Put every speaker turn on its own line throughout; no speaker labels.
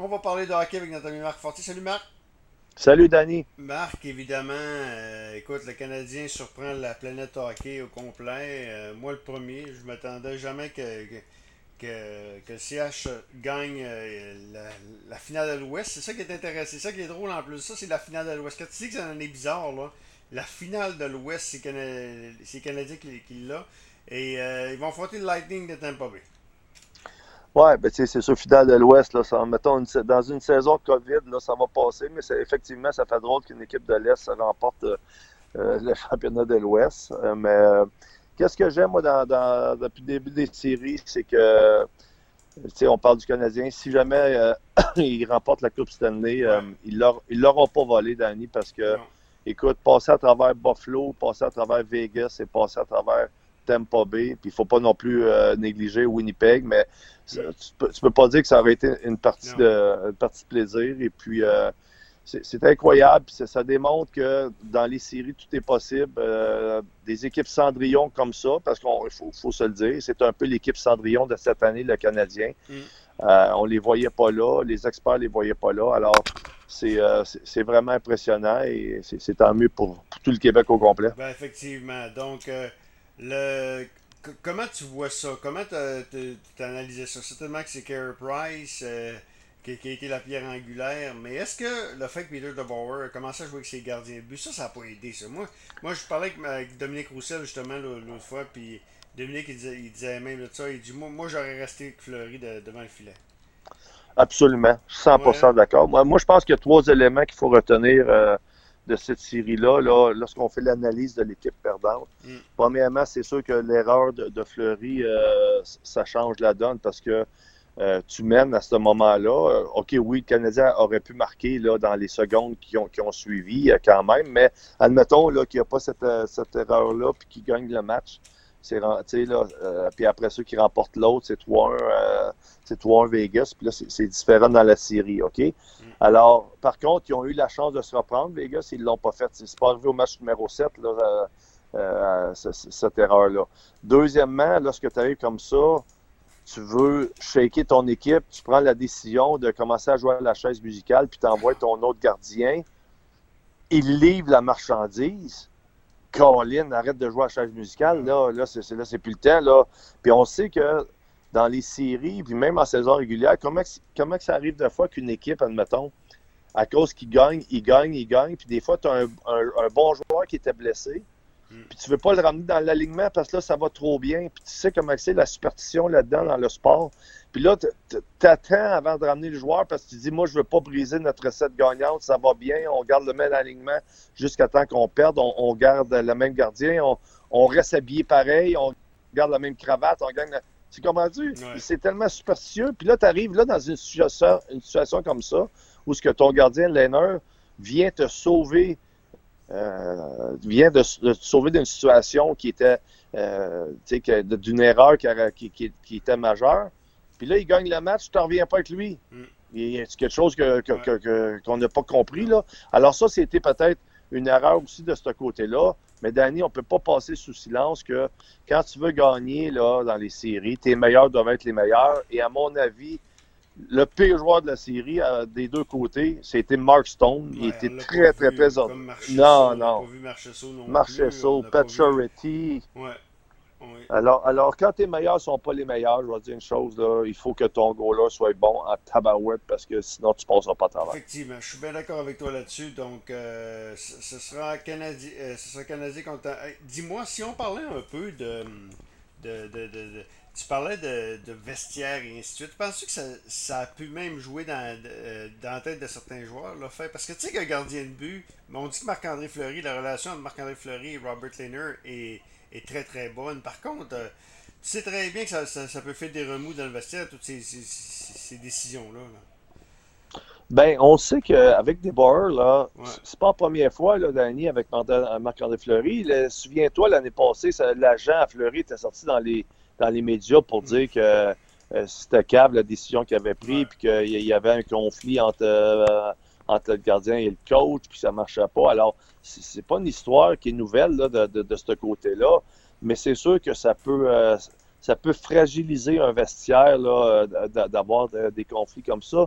On va parler de hockey avec notre ami Marc Fortier. Salut Marc.
Salut Danny.
Marc, évidemment, euh, écoute, le Canadien surprend la planète hockey au complet. Euh, moi, le premier, je m'attendais jamais que, que, que, CH gagne euh, la, finale de l'Ouest. C'est ça qui est intéressant. C'est ça qui est drôle en plus. Ça, c'est la finale de l'Ouest. Quand tu dis que c'est une année bizarre, là, la finale de l'Ouest, c'est les Canadiens qui, l'ont. Et ils vont affronter le Lightning de Tampa Bay.
Oui, ben, c'est sûr, finale de l'Ouest, mettons, dans une saison de COVID, là, ça va passer, mais effectivement, ça fait drôle qu'une équipe de l'Est remporte euh, euh, le championnat de l'Ouest. Euh, mais qu'est-ce que j'aime, moi, depuis le début des séries, c'est que, on parle du Canadien, si jamais ils remportent la Coupe Stanley, ils ne l'auront pas volé, Danny, parce que, écoute, passer à travers Buffalo, passer à travers Vegas et passer à travers Tampa Bay, puis il ne faut pas non plus négliger Winnipeg, mais tu peux, peux pas dire que ça aurait été une partie, de, partie de plaisir. Et puis, euh, c'est incroyable. Puis ça, démontre que dans les séries, tout est possible. Euh, des équipes Cendrillon comme ça, parce qu'il faut, se le dire, c'est un peu l'équipe Cendrillon de cette année, le Canadien. Mm. Euh, on les voyait pas là, les experts les voyaient pas là. Alors, c'est vraiment impressionnant et c'est tant mieux pour, tout le Québec au complet.
Ben, effectivement. Donc, le comment tu vois ça? Comment tu analysé ça? Certainement que c'est Carey Price euh, qui, a été la pierre angulaire, mais est-ce que le fait que Peter DeBauer a commencé à jouer avec ses gardiens de but, ça, ça n'a pas aidé ça? Moi, moi je parlais avec, Dominique Roussel justement l'autre fois, puis Dominique il disait, même de ça, il dit Moi, moi j'aurais resté Fleury devant le filet.
Absolument, 100% d'accord. Moi, moi, je pense qu'il y a trois éléments qu'il faut retenir. Euh, de cette série-là, là, lorsqu'on fait l'analyse de l'équipe perdante. Mm. Premièrement, c'est sûr que l'erreur de, Fleury, euh, ça change la donne parce que euh, tu mènes à ce moment-là. Euh, OK, oui, le Canadien aurait pu marquer là, dans les secondes qui ont, qui ont suivi quand même, mais admettons qu'il n'y a pas cette, cette erreur-là puis qu'il gagne le match. C'est, là, puis après ceux qui remportent l'autre, c'est 3-1 c'est 3-1 Vegas, puis là, c'est différent dans la série, OK? Mm. Alors, par contre, ils ont eu la chance de se reprendre, Vegas, ils ne l'ont pas fait. C'est pas arrivé au match numéro 7, là, euh, euh, cette erreur-là. Deuxièmement, lorsque tu arrives comme ça, tu veux shaker ton équipe, tu prends la décision de commencer à jouer à la chaise musicale, puis tu envoies ton autre gardien. Il livre la marchandise. Colin, arrête de jouer à la chaise musicale. Là, là c'est plus le temps. Là. Puis on sait que dans les séries, puis même en saison régulière, comment, comment ça arrive de fois qu'une équipe, admettons, à cause qu'il gagne, il gagne, il gagne, puis des fois, tu as un, bon joueur qui était blessé. Puis tu veux pas le ramener dans l'alignement parce que là, ça va trop bien, puis tu sais comment c'est la superstition là-dedans dans le sport. Puis là, tu attends avant de ramener le joueur parce que tu dis, moi, je veux pas briser notre recette gagnante, ça va bien, on garde le même alignement jusqu'à temps qu'on perde, on, garde le même gardien, on, on reste habillé pareil, on garde la même cravate, on gagne... La tu comprends tu C'est tellement superstitieux. Puis là, tu arrives là dans une situation, une situation comme ça, où ce que ton gardien, Lehner, vient te sauver, euh, vient de, te sauver d'une situation qui était, euh, d'une erreur qui, qui, était majeure. Puis là, il gagne le match, tu t'en reviens pas avec lui. Mm. Il y a quelque chose qu'on que, n'a pas compris. Là. Alors ça, c'était peut-être une erreur aussi de ce côté-là. Mais Danny, on ne peut pas passer sous silence que quand tu veux gagner là, dans les séries, tes meilleurs doivent être les meilleurs. Et à mon avis, le pire joueur de la série euh, des deux côtés, c'était Mark Stone. il était très, très présent. Non, non. Marchesso, Pacioretty. Ouais. Alors, alors, quand tes meilleurs ne sont pas les meilleurs, je vais dire une chose, là, il faut que ton goaler soit bon en tabarouette parce que sinon tu ne passeras pas ta
Effectivement, je suis bien d'accord avec toi là-dessus. Donc, euh, ce, sera Canadien, euh, ce sera Canadien contre. Dis-moi, si on parlait un peu de. De, de, de, tu parlais de, vestiaire et ainsi de suite. Penses-tu que ça, ça, a pu même jouer dans, euh, dans la tête de certains joueurs, le fait? Parce que tu sais qu'un gardien de but, on dit que Marc-André Fleury, la relation entre Marc-André Fleury et Robert Lehner est est très très bonne. Par contre, euh, tu sais très bien que ça, ça, peut faire des remous dans le vestiaire, toutes ces, ces, décisions-là.
Ben, on sait qu'avec des bords, là, c'est pas la première fois, là, Danny, avec Marc-André Fleury. Souviens-toi, l'année passée, l'agent à Fleury était sorti dans les, dans les médias pour mm. dire que euh, c'était câble la décision qu'il avait prise, puis qu'il y avait un conflit entre, euh, entre le gardien et le coach, puis ça marchait pas. Alors, c'est pas une histoire qui est nouvelle de, de, ce côté-là, mais c'est sûr que ça peut, euh, ça peut fragiliser un vestiaire là, d'avoir des conflits comme ça.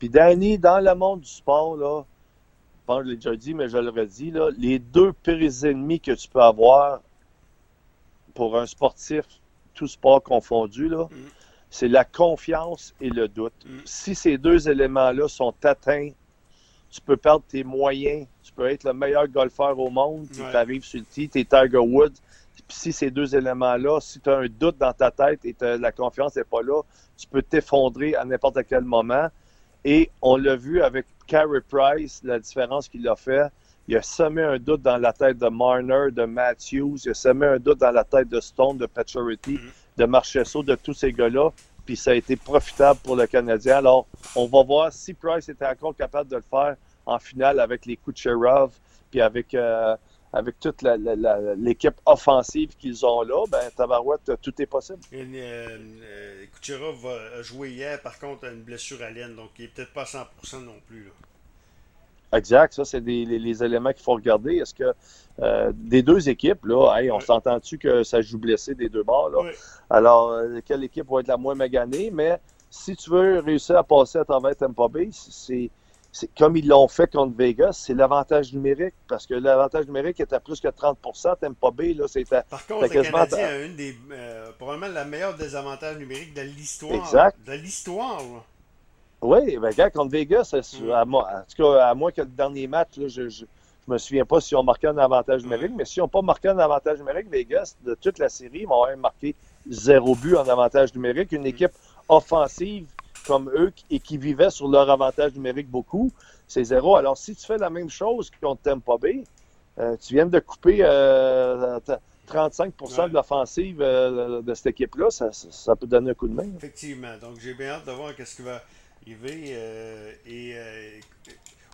Puis Danny, dans le monde du sport, là, je pense que je l'ai déjà dit, mais je le redis, là, les deux pires ennemis que tu peux avoir pour un sportif, tout sport confondu, là, mm. c'est la confiance et le doute. Mm. Si ces deux éléments-là sont atteints, tu peux perdre tes moyens. Tu peux être le meilleur golfeur au monde, tu arrives sur le tee, tu es Tiger Woods. Puis si ces deux éléments-là, si tu as un doute dans ta tête et la confiance n'est pas là, tu peux t'effondrer à n'importe quel moment. Et on l'a vu avec Carey Price, la différence qu'il a fait. Il a semé un doute dans la tête de Marner, de Matthews, il a semé un doute dans la tête de Stone, de Paturity, mm-hmm. de Marchesso, de tous ces gars-là. Puis ça a été profitable pour le Canadien. Alors, on va voir si Price était encore capable de le faire en finale avec les Kucherov, puis avec, euh, avec toute l'équipe offensive qu'ils ont là. Ben, Tabarouette, tout est possible.
Et, euh, euh, Kucherov a joué hier, par contre, à une blessure à l'aine, donc il n'est peut-être pas 100% non plus. Là.
Exact, ça, c'est les, éléments qu'il faut regarder. Est-ce que euh, des deux équipes, là, on s'entend-tu que ça joue blessé des deux bords? Là? Alors, euh, quelle équipe va être la moins maganée? Mais si tu veux réussir à passer à travers Tampa Bay, c'est comme ils l'ont fait contre Vegas, c'est l'avantage numérique, parce que l'avantage numérique est à plus que 30 Tampa Bay, là, c'était
Par contre, le Canadien a une des, euh, probablement la meilleure désavantage numérique de l'histoire. Exact. De l'histoire,
oui, ben, gars, contre Vegas, mm. à, moi, en tout cas, à moins que le dernier match, là, je, je, me souviens pas si on marqué un avantage numérique, mais si on n'a pas marqué un avantage numérique, Vegas, de toute la série, ils vont avoir marqué zéro but en avantage numérique. Une mm. équipe offensive comme eux et qui vivait sur leur avantage numérique beaucoup, c'est zéro. Alors, si tu fais la même chose contre Tampa Bay, euh, tu viens de couper euh, 35% de l'offensive euh, de cette équipe-là, ça, ça, peut donner un coup de main.
Effectivement. Donc, j'ai bien hâte de voir qu'est-ce qui va euh, et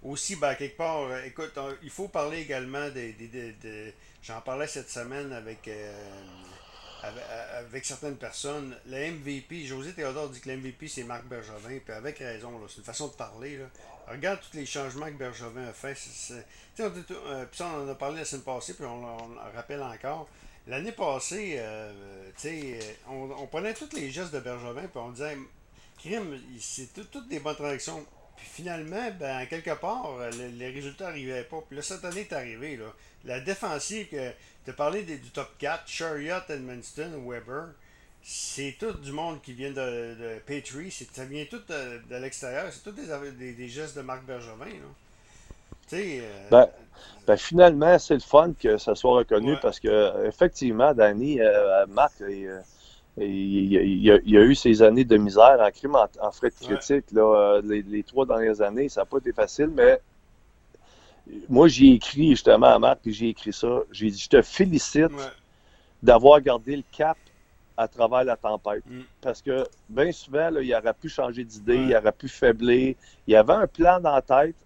aussi, ben, quelque part, écoute, il faut parler également des. J'en parlais cette semaine avec, avec, certaines personnes. Le MVP, José Théodore dit que le MVP, c'est Marc Bergevin, puis avec raison, c'est une façon de parler. Regarde tous les changements que Bergevin a fait. on, puis ça, on en a parlé la semaine passée, puis on, on rappelle encore. L'année passée, on, on, prenait tous les gestes de Bergevin, puis on disait c'est toutes des bonnes transactions. Puis finalement, ben, quelque part, les résultats n'arrivaient pas. Puis là, cette année est arrivé. Là. La défensive, que tu as parlé du top 4, Chariot, Edmundston, Weber, c'est tout du monde qui vient de, de Petrie. Ça vient tout de, l'extérieur. C'est tout des, des, gestes de Marc Bergevin. Là.
Euh, ben, ben, finalement, c'est le fun que ça soit reconnu parce que effectivement, Danny, euh, Marc, euh, il, y a, eu ces années de misère en crime, en, frais de critique. Là, euh, les, trois dernières années, ça n'a pas été facile, mais moi, j'ai écrit justement à Marc, puis j'ai écrit ça. J'ai dit Je te félicite d'avoir gardé le cap à travers la tempête. Mm. Parce que bien souvent, il aurait pu changer d'idée, il aurait pu faiblir. Il avait un plan dans la tête.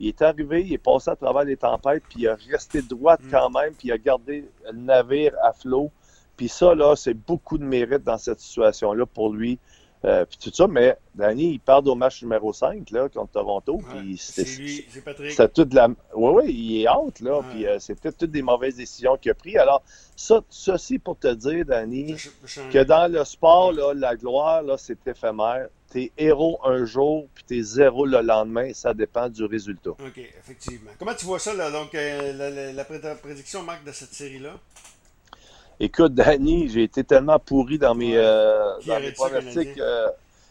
Il est arrivé, il est passé à travers les tempêtes, puis il a resté droit mm. quand même, puis il a gardé le navire à flot. Puis ça, là, c'est beaucoup de mérite dans cette situation-là pour lui. Euh, puis tout ça, mais Danny, il part au match numéro 5 là, contre Toronto. puis
c'est c'est Patrick.
C'est toute la. Oui, oui, il est out, là. Puis euh, c'est peut-être toutes des mauvaises décisions qu'il a prises. Alors, ça, ceci pour te dire, Danny, que dans le sport, là, la gloire, là, c'est éphémère. T'es héros un jour, puis t'es zéro le lendemain. Ça dépend du résultat.
OK, effectivement. Comment tu vois ça, là? Donc, euh, la, la prédiction, Marc, de cette série-là?
Écoute, Danny, j'ai été tellement pourri dans mes, euh, dans mes pronostics. Euh,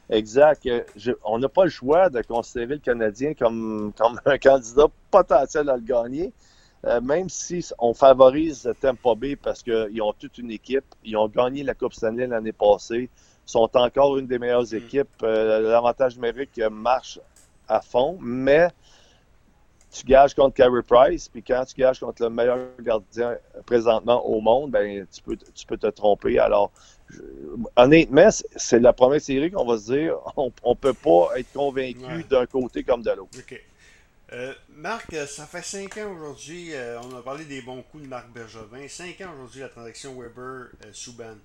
exact. on n'a pas le choix de considérer le Canadien comme, comme un candidat potentiel à le gagner. Euh, même si on favorise Tampa Bay parce qu'ils ont toute une équipe, ils ont gagné la Coupe Stanley l'année passée, sont encore une des meilleures mm. équipes. L'avantage numérique marche à fond, mais tu gages contre Carey Price, puis quand tu gages contre le meilleur gardien présentement au monde, ben tu peux, tu peux te tromper. Alors, honnêtement, c'est la première série qu'on va se dire, on ne peut pas être convaincu d'un côté comme de l'autre.
OK. Euh, Marc, ça fait cinq ans aujourd'hui, euh, on a parlé des bons coups de Marc Bergevin. Cinq ans aujourd'hui, la transaction Weber-Souban.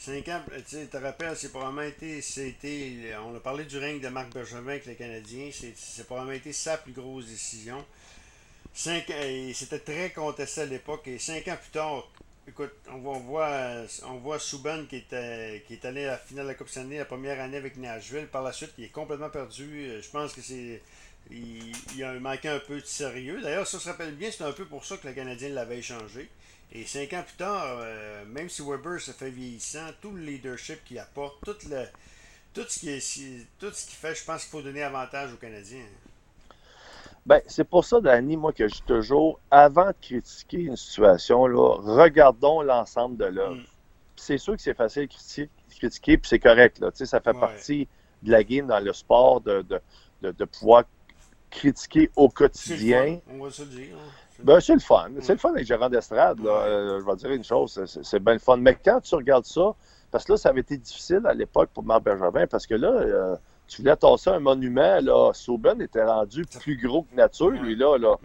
Cinq ans, tu te rappelles, c'est probablement été, c'était, on a parlé du règne de Marc Bergevin avec les Canadiens, c'est probablement été sa plus grosse décision. Cinq, c'était très contesté à l'époque et cinq ans plus tard, écoute, on voit, on Souban qui, était, qui est allé à la finale de la Coupe Stanley la première année avec Nashville. Par la suite, il est complètement perdu. Je pense que c'est. Il, a manqué un peu de sérieux. D'ailleurs, ça se rappelle bien, c'est un peu pour ça que le Canadien l'avait échangé. Et cinq ans plus tard, euh, même si Weber se fait vieillissant, tout le leadership qu'il apporte, tout, le, tout, ce qui est, tout ce qu'il fait, je pense qu'il faut donner avantage aux Canadiens.
Ben, c'est pour ça, Danny, moi, que je dis toujours, avant de critiquer une situation, là, regardons l'ensemble de l'œuvre. Mm. C'est sûr que c'est facile de critiquer, puis c'est correct. Là, ça fait partie de la game dans le sport de, de, de, pouvoir critiquer au quotidien.
On va se dire.
Ben, c'est le fun. C'est le fun avec gérant d'estrade. Euh, je vais dire une chose, c'est bien le fun. Mais quand tu regardes ça, parce que là, ça avait été difficile à l'époque pour Marc Bergevin, parce que là, euh, tu voulais tasser un monument, là, Sauben était rendu plus gros que nature, lui, là. là.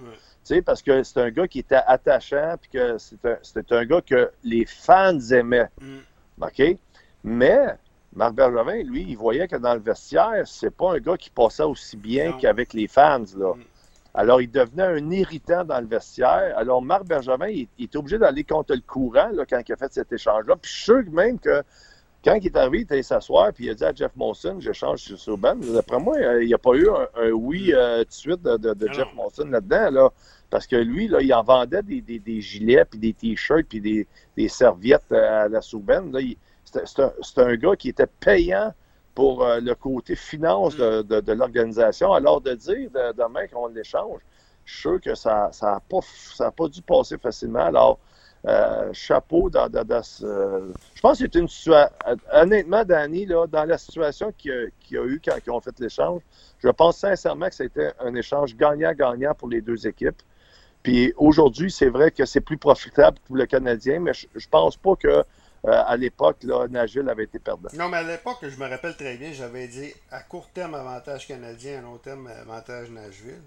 sais, parce que c'est un gars qui était attachant, puis que c'était un, un, gars que les fans aimaient. Mm. OK? Mais Marc Bergevin, lui, il voyait que dans le vestiaire, c'est pas un gars qui passait aussi bien qu'avec les fans, là. Mm. Alors, il devenait un irritant dans le vestiaire. Alors, Marc Bergevin, il, était obligé d'aller contre le courant là, quand il a fait cet échange-là. Puis je suis sûr même que quand il est arrivé, il est allé s'asseoir, puis il a dit à Jeff Monson, j'échange sur Subban. D'après moi, euh, il n'y a pas eu un, oui euh, tout de suite de, Jeff Monson là-dedans, là, parce que lui, là, il en vendait des, des, gilets, puis des t-shirts, puis des, des, serviettes à la Subban. C'est un, un, gars qui était payant pour euh, le côté finance de, de, l'organisation. Alors de dire demain qu'on l'échange, je suis sûr que ça n'a pas, ça pas dû passer facilement. Alors, euh, chapeau dans, je pense que c'est une situation. Honnêtement, Danny, là, dans la situation qu'il y, a eu quand ils ont fait l'échange, je pense sincèrement que c'était un échange gagnant-gagnant pour les deux équipes. Puis aujourd'hui, c'est vrai que c'est plus profitable pour le Canadien, mais je, je pense pas que à l'époque, là, Nashville avait été perdant.
Non, mais à l'époque, je me rappelle très bien, j'avais dit à court terme avantage canadien, à long terme avantage Nashville.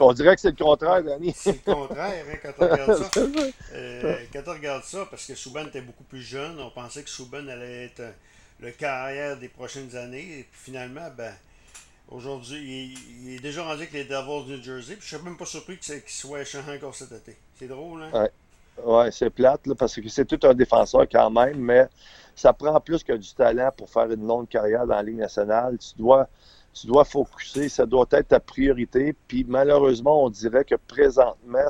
On dirait que c'est le contraire, Danny.
C'est le contraire, hein, quand on regarde ça. Euh, quand on regarde ça, parce que Souban était beaucoup plus jeune, on pensait que Souban allait être le carrière des prochaines années. Et puis finalement, ben, aujourd'hui, il, est déjà rendu avec les Devils de New Jersey. Puis je ne suis même pas surpris qu'il soit échangé encore cet été. C'est drôle, hein?
Ouais. Oui, c'est plate, parce que c'est tout un défenseur quand même, mais ça prend plus que du talent pour faire une longue carrière dans la Ligue nationale. Tu dois, tu dois focuser, ça doit être ta priorité. Puis malheureusement, on dirait que présentement,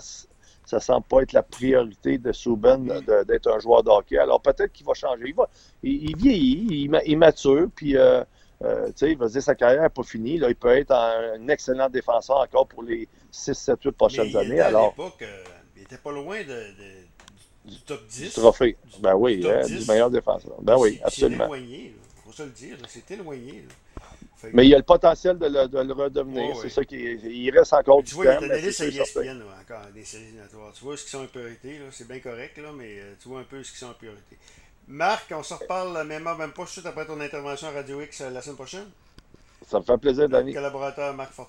ça ne semble pas être la priorité de Souben d'être un joueur de hockey. Alors peut-être qu'il va changer. Il, va, il, vieillit, il, mature, puis euh, euh, il va dire sa carrière n'est pas finie. Là, il peut être un, excellent défenseur encore pour les 6, 7, 8 prochaines années. Alors,
euh, il était pas loin de, du top 10. Du
trophée. ben oui, hein, du, meilleur défenseur. Ben oui, absolument.
C'est éloigné, il faut se le dire. C'est éloigné.
Mais il y a le potentiel de le, de le redevenir. c'est ça qui il reste encore
du temps. Tu vois, il y a des séries ESPN encore, des séries éliminatoires. Tu vois ce qui sont en priorité, c'est bien correct, là, mais euh, tu vois un peu ce qui sont en priorité. Marc, on se reparle même même pas tout suite après ton intervention à Radio X euh, la semaine prochaine?
Ça me fait plaisir, Danny.
Collaborateur Marc Fortin.